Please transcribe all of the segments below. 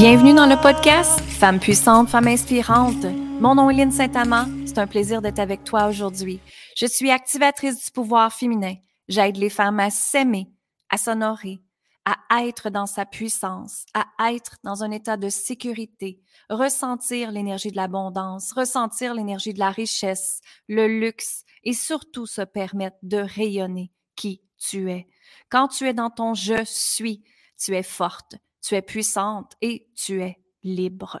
Bienvenue dans le podcast Femmes puissantes, femmes inspirantes. Mon nom est Lynne Saint-Amand. C'est un plaisir d'être avec toi aujourd'hui. Je suis activatrice du pouvoir féminin. J'aide les femmes à s'aimer, à s'honorer, à être dans sa puissance, à être dans un état de sécurité, ressentir l'énergie de l'abondance, ressentir l'énergie de la richesse, le luxe et surtout se permettre de rayonner qui tu es. Quand tu es dans ton je suis, tu es forte, tu es puissante et tu es libre.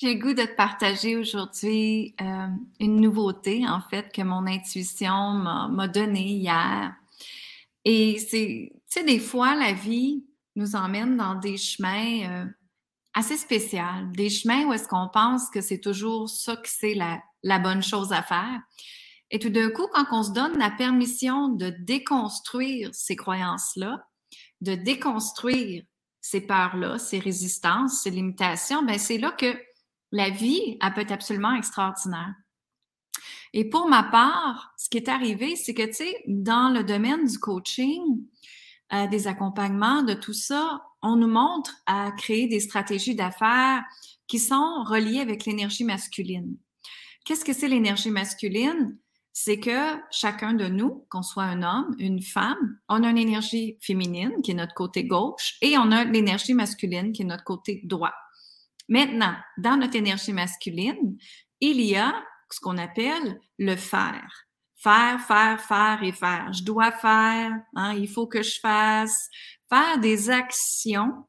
J'ai le goût de te partager aujourd'hui euh, une nouveauté, en fait, que mon intuition m'a donnée hier. Et c'est, tu sais, des fois, la vie nous emmène dans des chemins euh, assez spéciaux, des chemins où est-ce qu'on pense que c'est toujours ça que c'est la, la bonne chose à faire. Et tout d'un coup, quand on se donne la permission de déconstruire ces croyances-là, de déconstruire ces peurs-là, ces résistances, ces limitations, ben c'est là que la vie, elle peut être absolument extraordinaire. Et pour ma part, ce qui est arrivé, c'est que, tu sais, dans le domaine du coaching, euh, des accompagnements, de tout ça, on nous montre à créer des stratégies d'affaires qui sont reliées avec l'énergie masculine. Qu'est-ce que c'est l'énergie masculine? C'est que chacun de nous, qu'on soit un homme, une femme, on a une énergie féminine qui est notre côté gauche et on a l'énergie masculine qui est notre côté droit. Maintenant, dans notre énergie masculine, il y a ce qu'on appelle le faire. Faire, faire, faire et faire. Je dois faire, hein, il faut que je fasse. Faire des actions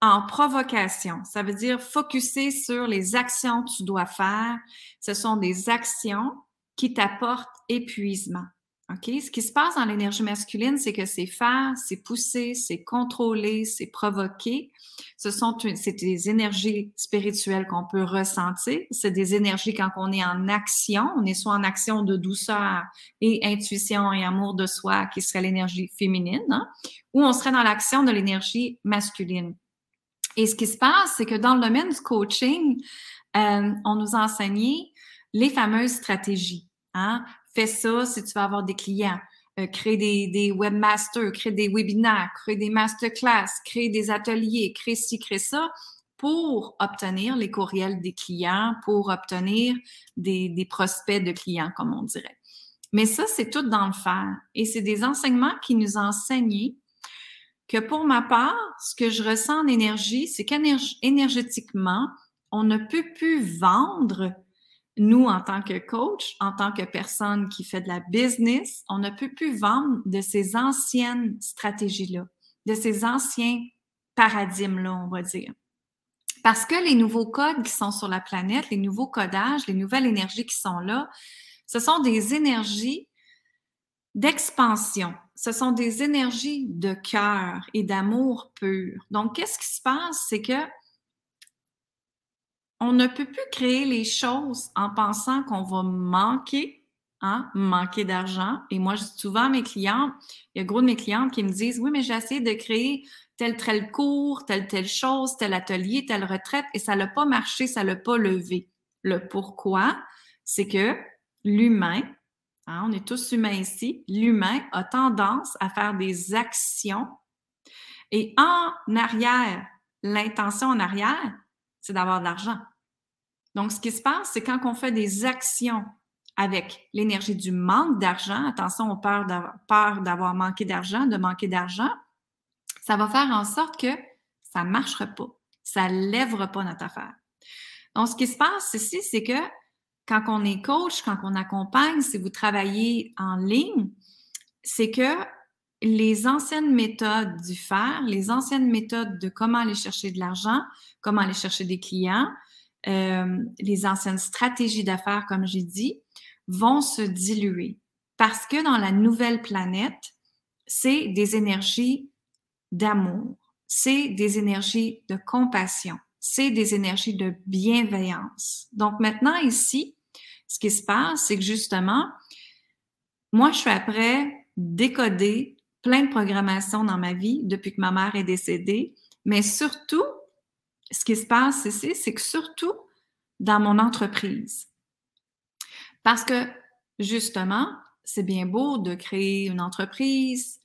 en provocation. Ça veut dire focuser sur les actions que tu dois faire. Ce sont des actions qui t'apportent épuisement. OK? Ce qui se passe dans l'énergie masculine, c'est que c'est faire, c'est pousser, c'est contrôler, c'est provoquer. Ce sont c'est des énergies spirituelles qu'on peut ressentir. C'est des énergies quand on est en action. On est soit en action de douceur et intuition et amour de soi, qui serait l'énergie féminine, hein, ou on serait dans l'action de l'énergie masculine. Et ce qui se passe, c'est que dans le domaine du coaching, euh, on nous a enseigné les fameuses stratégies. Hein? Fais ça si tu veux avoir des clients. Euh, crée des, des webmasters, crée des webinaires, crée des masterclass, crée des ateliers, crée ci, crée ça pour obtenir les courriels des clients, pour obtenir des, des prospects de clients, comme on dirait. Mais ça, c'est tout dans le faire. Et c'est des enseignements qui nous enseignent que pour ma part, ce que je ressens en énergie, c'est qu'énergétiquement, on ne peut plus vendre nous, en tant que coach, en tant que personne qui fait de la business, on ne peut plus vendre de ces anciennes stratégies-là, de ces anciens paradigmes-là, on va dire. Parce que les nouveaux codes qui sont sur la planète, les nouveaux codages, les nouvelles énergies qui sont là, ce sont des énergies d'expansion. Ce sont des énergies de cœur et d'amour pur. Donc, qu'est-ce qui se passe? C'est que on ne peut plus créer les choses en pensant qu'on va manquer, hein, manquer d'argent. Et moi, je dis souvent à mes clients, il y a gros de mes clientes qui me disent, oui, mais j'ai essayé de créer tel, tel cours, telle, telle chose, tel atelier, telle retraite, et ça n'a pas marché, ça l'a pas levé. Le pourquoi, c'est que l'humain, hein, on est tous humains ici, l'humain a tendance à faire des actions et en arrière, l'intention en arrière, c'est d'avoir de l'argent. Donc, ce qui se passe, c'est quand on fait des actions avec l'énergie du manque d'argent, attention, on peur d'avoir manqué d'argent, de manquer d'argent, ça va faire en sorte que ça ne marchera pas. Ça ne lèvera pas notre affaire. Donc, ce qui se passe ici, c'est que quand on est coach, quand on accompagne, si vous travaillez en ligne, c'est que les anciennes méthodes du faire, les anciennes méthodes de comment aller chercher de l'argent, comment aller chercher des clients, euh, les anciennes stratégies d'affaires, comme j'ai dit, vont se diluer. Parce que dans la nouvelle planète, c'est des énergies d'amour, c'est des énergies de compassion, c'est des énergies de bienveillance. Donc maintenant ici, ce qui se passe, c'est que justement, moi, je suis après décoder plein de programmations dans ma vie depuis que ma mère est décédée, mais surtout, ce qui se passe ici, c'est que surtout dans mon entreprise. Parce que, justement, c'est bien beau de créer une entreprise,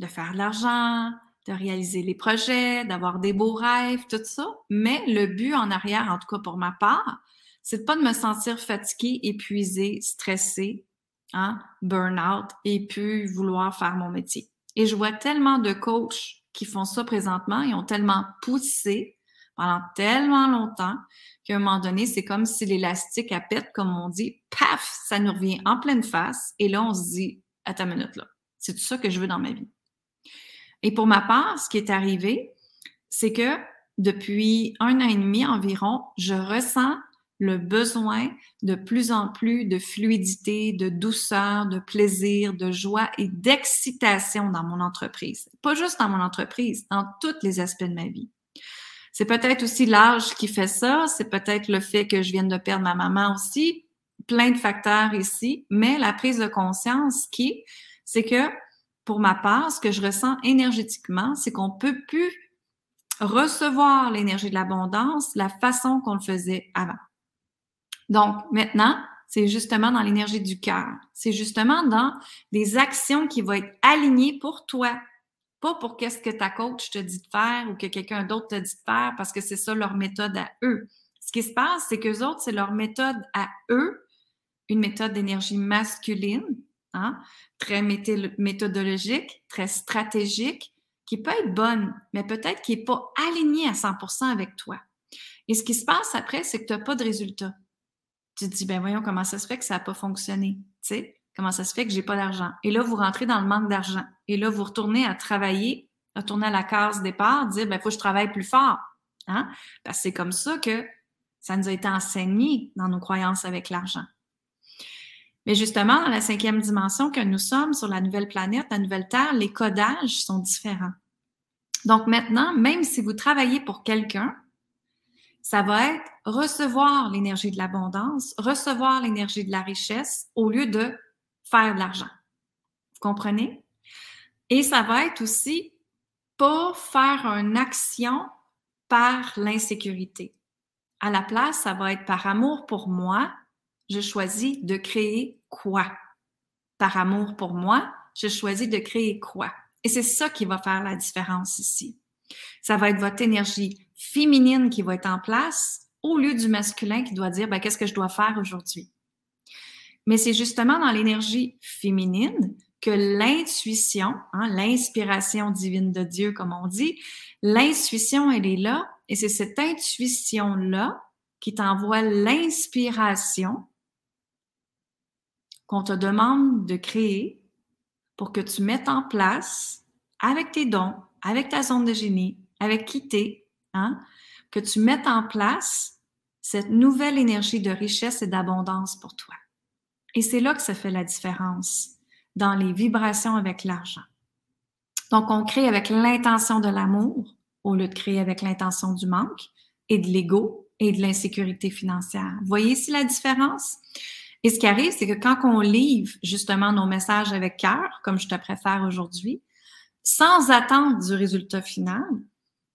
de faire de l'argent, de réaliser les projets, d'avoir des beaux rêves, tout ça. Mais le but en arrière, en tout cas pour ma part, c'est pas de me sentir fatiguée, épuisée, stressée, hein, burn-out et puis vouloir faire mon métier. Et je vois tellement de coachs qui font ça présentement, ils ont tellement poussé pendant tellement longtemps qu'à un moment donné, c'est comme si l'élastique à pète, comme on dit, paf, ça nous revient en pleine face. Et là, on se dit, à ta minute là, c'est tout ça que je veux dans ma vie. Et pour ma part, ce qui est arrivé, c'est que depuis un an et demi environ, je ressens le besoin de plus en plus de fluidité, de douceur, de plaisir, de joie et d'excitation dans mon entreprise. Pas juste dans mon entreprise, dans tous les aspects de ma vie. C'est peut-être aussi l'âge qui fait ça, c'est peut-être le fait que je viens de perdre ma maman aussi, plein de facteurs ici, mais la prise de conscience qui, c'est que pour ma part, ce que je ressens énergétiquement, c'est qu'on peut plus recevoir l'énergie de l'abondance la façon qu'on le faisait avant. Donc maintenant, c'est justement dans l'énergie du cœur. C'est justement dans des actions qui vont être alignées pour toi, pas pour qu'est-ce que ta coach te dit de faire ou que quelqu'un d'autre te dit de faire parce que c'est ça leur méthode à eux. Ce qui se passe, c'est qu'eux autres, c'est leur méthode à eux, une méthode d'énergie masculine, hein, très méthodologique, très stratégique, qui peut être bonne, mais peut-être qui n'est pas alignée à 100% avec toi. Et ce qui se passe après, c'est que tu n'as pas de résultat. Tu te dis, ben voyons comment ça se fait que ça n'a pas fonctionné. Tu sais? Comment ça se fait que j'ai pas d'argent? Et là, vous rentrez dans le manque d'argent. Et là, vous retournez à travailler, retourner à la case départ, dire, ben, faut que je travaille plus fort. Hein? Parce que c'est comme ça que ça nous a été enseigné dans nos croyances avec l'argent. Mais justement, dans la cinquième dimension que nous sommes sur la nouvelle planète, la nouvelle Terre, les codages sont différents. Donc maintenant, même si vous travaillez pour quelqu'un, ça va être recevoir l'énergie de l'abondance, recevoir l'énergie de la richesse au lieu de faire de l'argent. Vous comprenez? Et ça va être aussi pas faire une action par l'insécurité. À la place, ça va être par amour pour moi, je choisis de créer quoi? Par amour pour moi, je choisis de créer quoi? Et c'est ça qui va faire la différence ici. Ça va être votre énergie féminine qui va être en place au lieu du masculin qui doit dire ben, qu'est-ce que je dois faire aujourd'hui? Mais c'est justement dans l'énergie féminine que l'intuition, hein, l'inspiration divine de Dieu, comme on dit, l'intuition, elle est là, et c'est cette intuition-là qui t'envoie l'inspiration qu'on te demande de créer pour que tu mettes en place avec tes dons, avec ta zone de génie, avec qui t'es, hein, que tu mettes en place cette nouvelle énergie de richesse et d'abondance pour toi. Et c'est là que ça fait la différence dans les vibrations avec l'argent. Donc, on crée avec l'intention de l'amour au lieu de créer avec l'intention du manque et de l'ego et de l'insécurité financière. Voyez ici la différence? Et ce qui arrive, c'est que quand on livre justement nos messages avec cœur, comme je te préfère aujourd'hui, sans attendre du résultat final,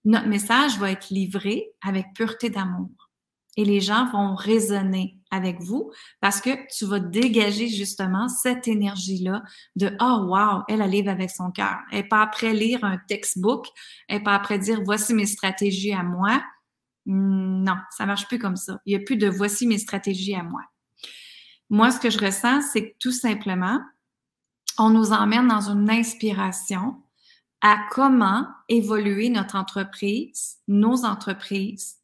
notre message va être livré avec pureté d'amour. Et les gens vont résonner avec vous parce que tu vas dégager justement cette énergie-là de Oh wow, elle, a livre avec son cœur. Elle n'est pas après lire un textbook, elle n'est pas après dire voici mes stratégies à moi. Non, ça marche plus comme ça. Il n'y a plus de voici mes stratégies à moi. Moi, ce que je ressens, c'est que tout simplement, on nous emmène dans une inspiration à comment évoluer notre entreprise, nos entreprises,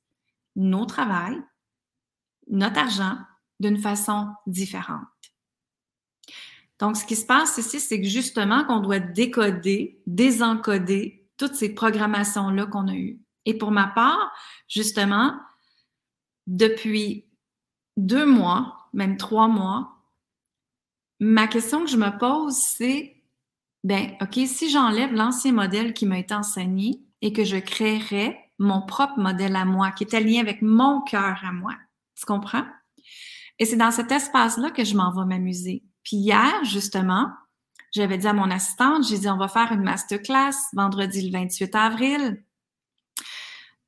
nos travails, notre argent d'une façon différente. Donc, ce qui se passe ici, c'est que justement qu'on doit décoder, désencoder toutes ces programmations-là qu'on a eues. Et pour ma part, justement, depuis deux mois, même trois mois, ma question que je me pose, c'est, ben, OK, si j'enlève l'ancien modèle qui m'a été enseigné et que je créerais mon propre modèle à moi, qui est aligné avec mon cœur à moi, tu comprends? Et c'est dans cet espace-là que je m'en vais m'amuser. Puis hier, justement, j'avais dit à mon assistante, j'ai dit, on va faire une masterclass vendredi le 28 avril.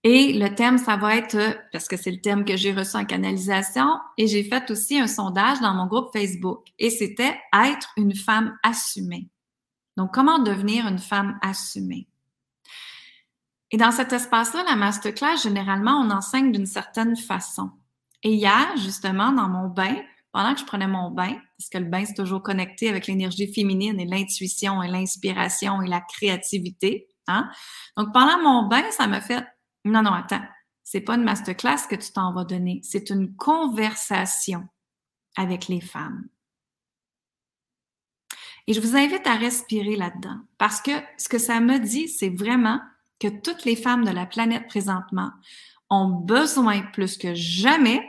Et le thème, ça va être, parce que c'est le thème que j'ai reçu en canalisation, et j'ai fait aussi un sondage dans mon groupe Facebook. Et c'était être une femme assumée. Donc, comment devenir une femme assumée? Et dans cet espace-là, la masterclass, généralement, on enseigne d'une certaine façon. Et hier, justement, dans mon bain, pendant que je prenais mon bain, parce que le bain, c'est toujours connecté avec l'énergie féminine et l'intuition et l'inspiration et la créativité. Hein? Donc, pendant mon bain, ça m'a fait, non, non, attends, c'est pas une masterclass que tu t'en vas donner, c'est une conversation avec les femmes. Et je vous invite à respirer là-dedans, parce que ce que ça me dit, c'est vraiment que toutes les femmes de la planète présentement ont besoin plus que jamais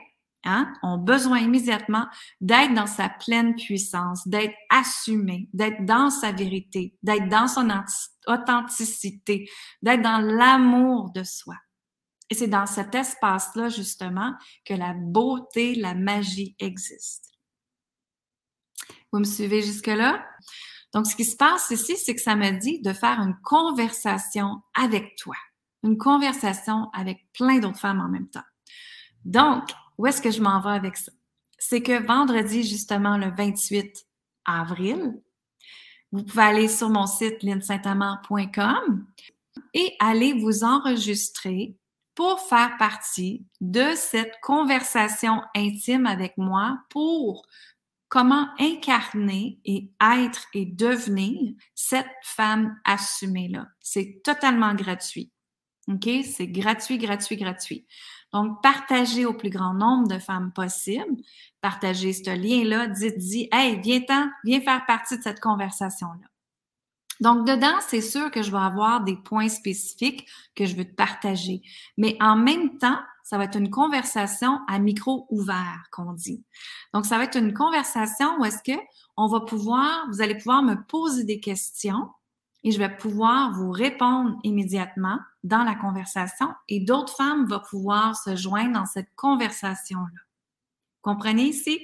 Hein, ont besoin immédiatement d'être dans sa pleine puissance, d'être assumé, d'être dans sa vérité, d'être dans son authenticité, d'être dans l'amour de soi. Et c'est dans cet espace-là, justement, que la beauté, la magie existe. Vous me suivez jusque-là? Donc, ce qui se passe ici, c'est que ça me dit de faire une conversation avec toi, une conversation avec plein d'autres femmes en même temps. Donc, où est-ce que je m'en vais avec ça? C'est que vendredi, justement, le 28 avril, vous pouvez aller sur mon site linsaintamant.com et aller vous enregistrer pour faire partie de cette conversation intime avec moi pour comment incarner et être et devenir cette femme assumée-là. C'est totalement gratuit. OK? C'est gratuit, gratuit, gratuit. Donc, partagez au plus grand nombre de femmes possible. Partagez ce lien-là. Dites-y, hey, viens-t'en, viens faire partie de cette conversation-là. Donc, dedans, c'est sûr que je vais avoir des points spécifiques que je veux te partager. Mais en même temps, ça va être une conversation à micro ouvert, qu'on dit. Donc, ça va être une conversation où est-ce que on va pouvoir, vous allez pouvoir me poser des questions et je vais pouvoir vous répondre immédiatement dans la conversation et d'autres femmes vont pouvoir se joindre dans cette conversation-là. Comprenez ici?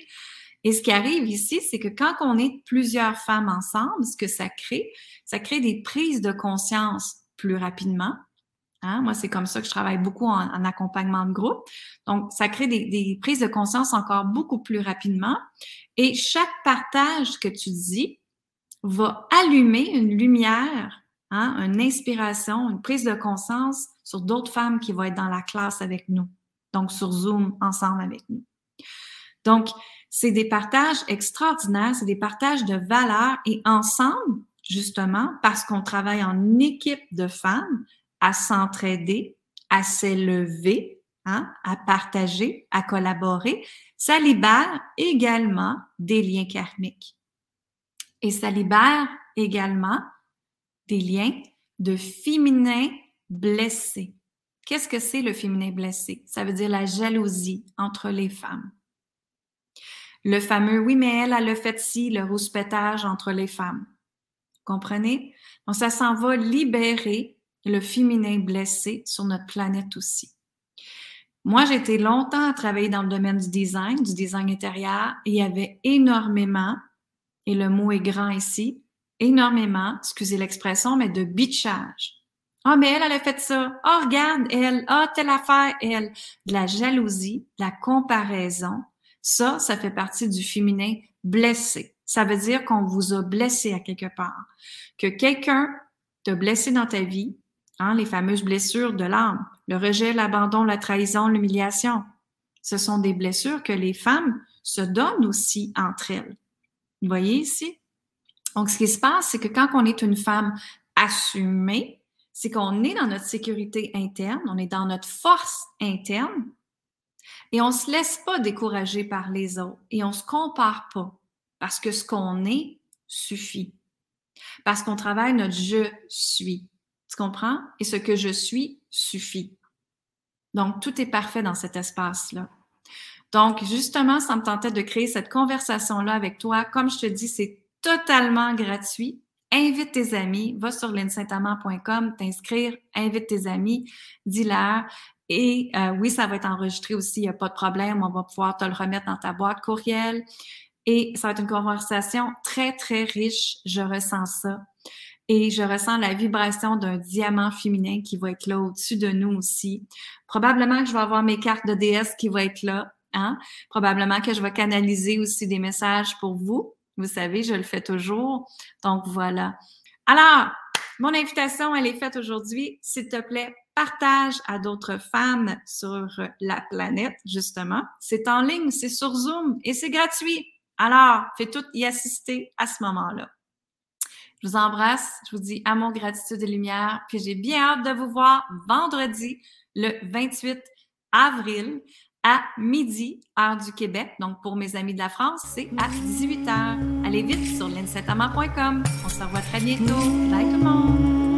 Et ce qui arrive ici, c'est que quand on est plusieurs femmes ensemble, ce que ça crée, ça crée des prises de conscience plus rapidement. Hein? Moi, c'est comme ça que je travaille beaucoup en, accompagnement de groupe. Donc, ça crée des, des prises de conscience encore beaucoup plus rapidement. Et chaque partage que tu dis, va allumer une lumière, hein, une inspiration, une prise de conscience sur d'autres femmes qui vont être dans la classe avec nous, donc sur Zoom ensemble avec nous. Donc, c'est des partages extraordinaires, c'est des partages de valeurs et ensemble, justement, parce qu'on travaille en équipe de femmes à s'entraider, à s'élever, hein, à partager, à collaborer, ça libère également des liens karmiques. Et ça libère également des liens de féminin blessé. Qu'est-ce que c'est le féminin blessé? Ça veut dire la jalousie entre les femmes. Le fameux oui, mais elle, a le fait ci, le rouspétage entre les femmes. Comprenez? Donc, ça s'en va libérer le féminin blessé sur notre planète aussi. Moi, j'ai été longtemps à travailler dans le domaine du design, du design intérieur, et il y avait énormément et le mot est grand ici, énormément, excusez l'expression, mais de bitchage. Ah, mais elle, elle a fait ça. Oh, regarde, elle. Ah, telle affaire, elle. De la jalousie, de la comparaison. Ça, ça fait partie du féminin blessé. Ça veut dire qu'on vous a blessé à quelque part. Que quelqu'un t'a blessé dans ta vie, hein, les fameuses blessures de l'âme, le rejet, l'abandon, la trahison, l'humiliation. Ce sont des blessures que les femmes se donnent aussi entre elles. Vous voyez ici? Donc, ce qui se passe, c'est que quand on est une femme assumée, c'est qu'on est dans notre sécurité interne, on est dans notre force interne et on ne se laisse pas décourager par les autres et on ne se compare pas parce que ce qu'on est suffit. Parce qu'on travaille notre je suis. Tu comprends? Et ce que je suis suffit. Donc, tout est parfait dans cet espace-là. Donc, justement, ça me tentait de créer cette conversation-là avec toi. Comme je te dis, c'est totalement gratuit. Invite tes amis, va sur linsaintamant.com, t'inscrire, invite tes amis, dis-leur. Et euh, oui, ça va être enregistré aussi, il n'y a pas de problème. On va pouvoir te le remettre dans ta boîte courriel. Et ça va être une conversation très, très riche. Je ressens ça. Et je ressens la vibration d'un diamant féminin qui va être là au-dessus de nous aussi. Probablement que je vais avoir mes cartes de déesse qui vont être là. Hein? Probablement que je vais canaliser aussi des messages pour vous. Vous savez, je le fais toujours. Donc voilà. Alors, mon invitation, elle est faite aujourd'hui. S'il te plaît, partage à d'autres femmes sur la planète, justement. C'est en ligne, c'est sur Zoom et c'est gratuit. Alors, fais tout y assister à ce moment-là. Je vous embrasse, je vous dis amour, gratitude et lumière, puis j'ai bien hâte de vous voir vendredi, le 28 avril, à midi, heure du Québec. Donc, pour mes amis de la France, c'est à 18h. Allez vite sur linsetama.com. On se revoit très bientôt. Bye tout le monde!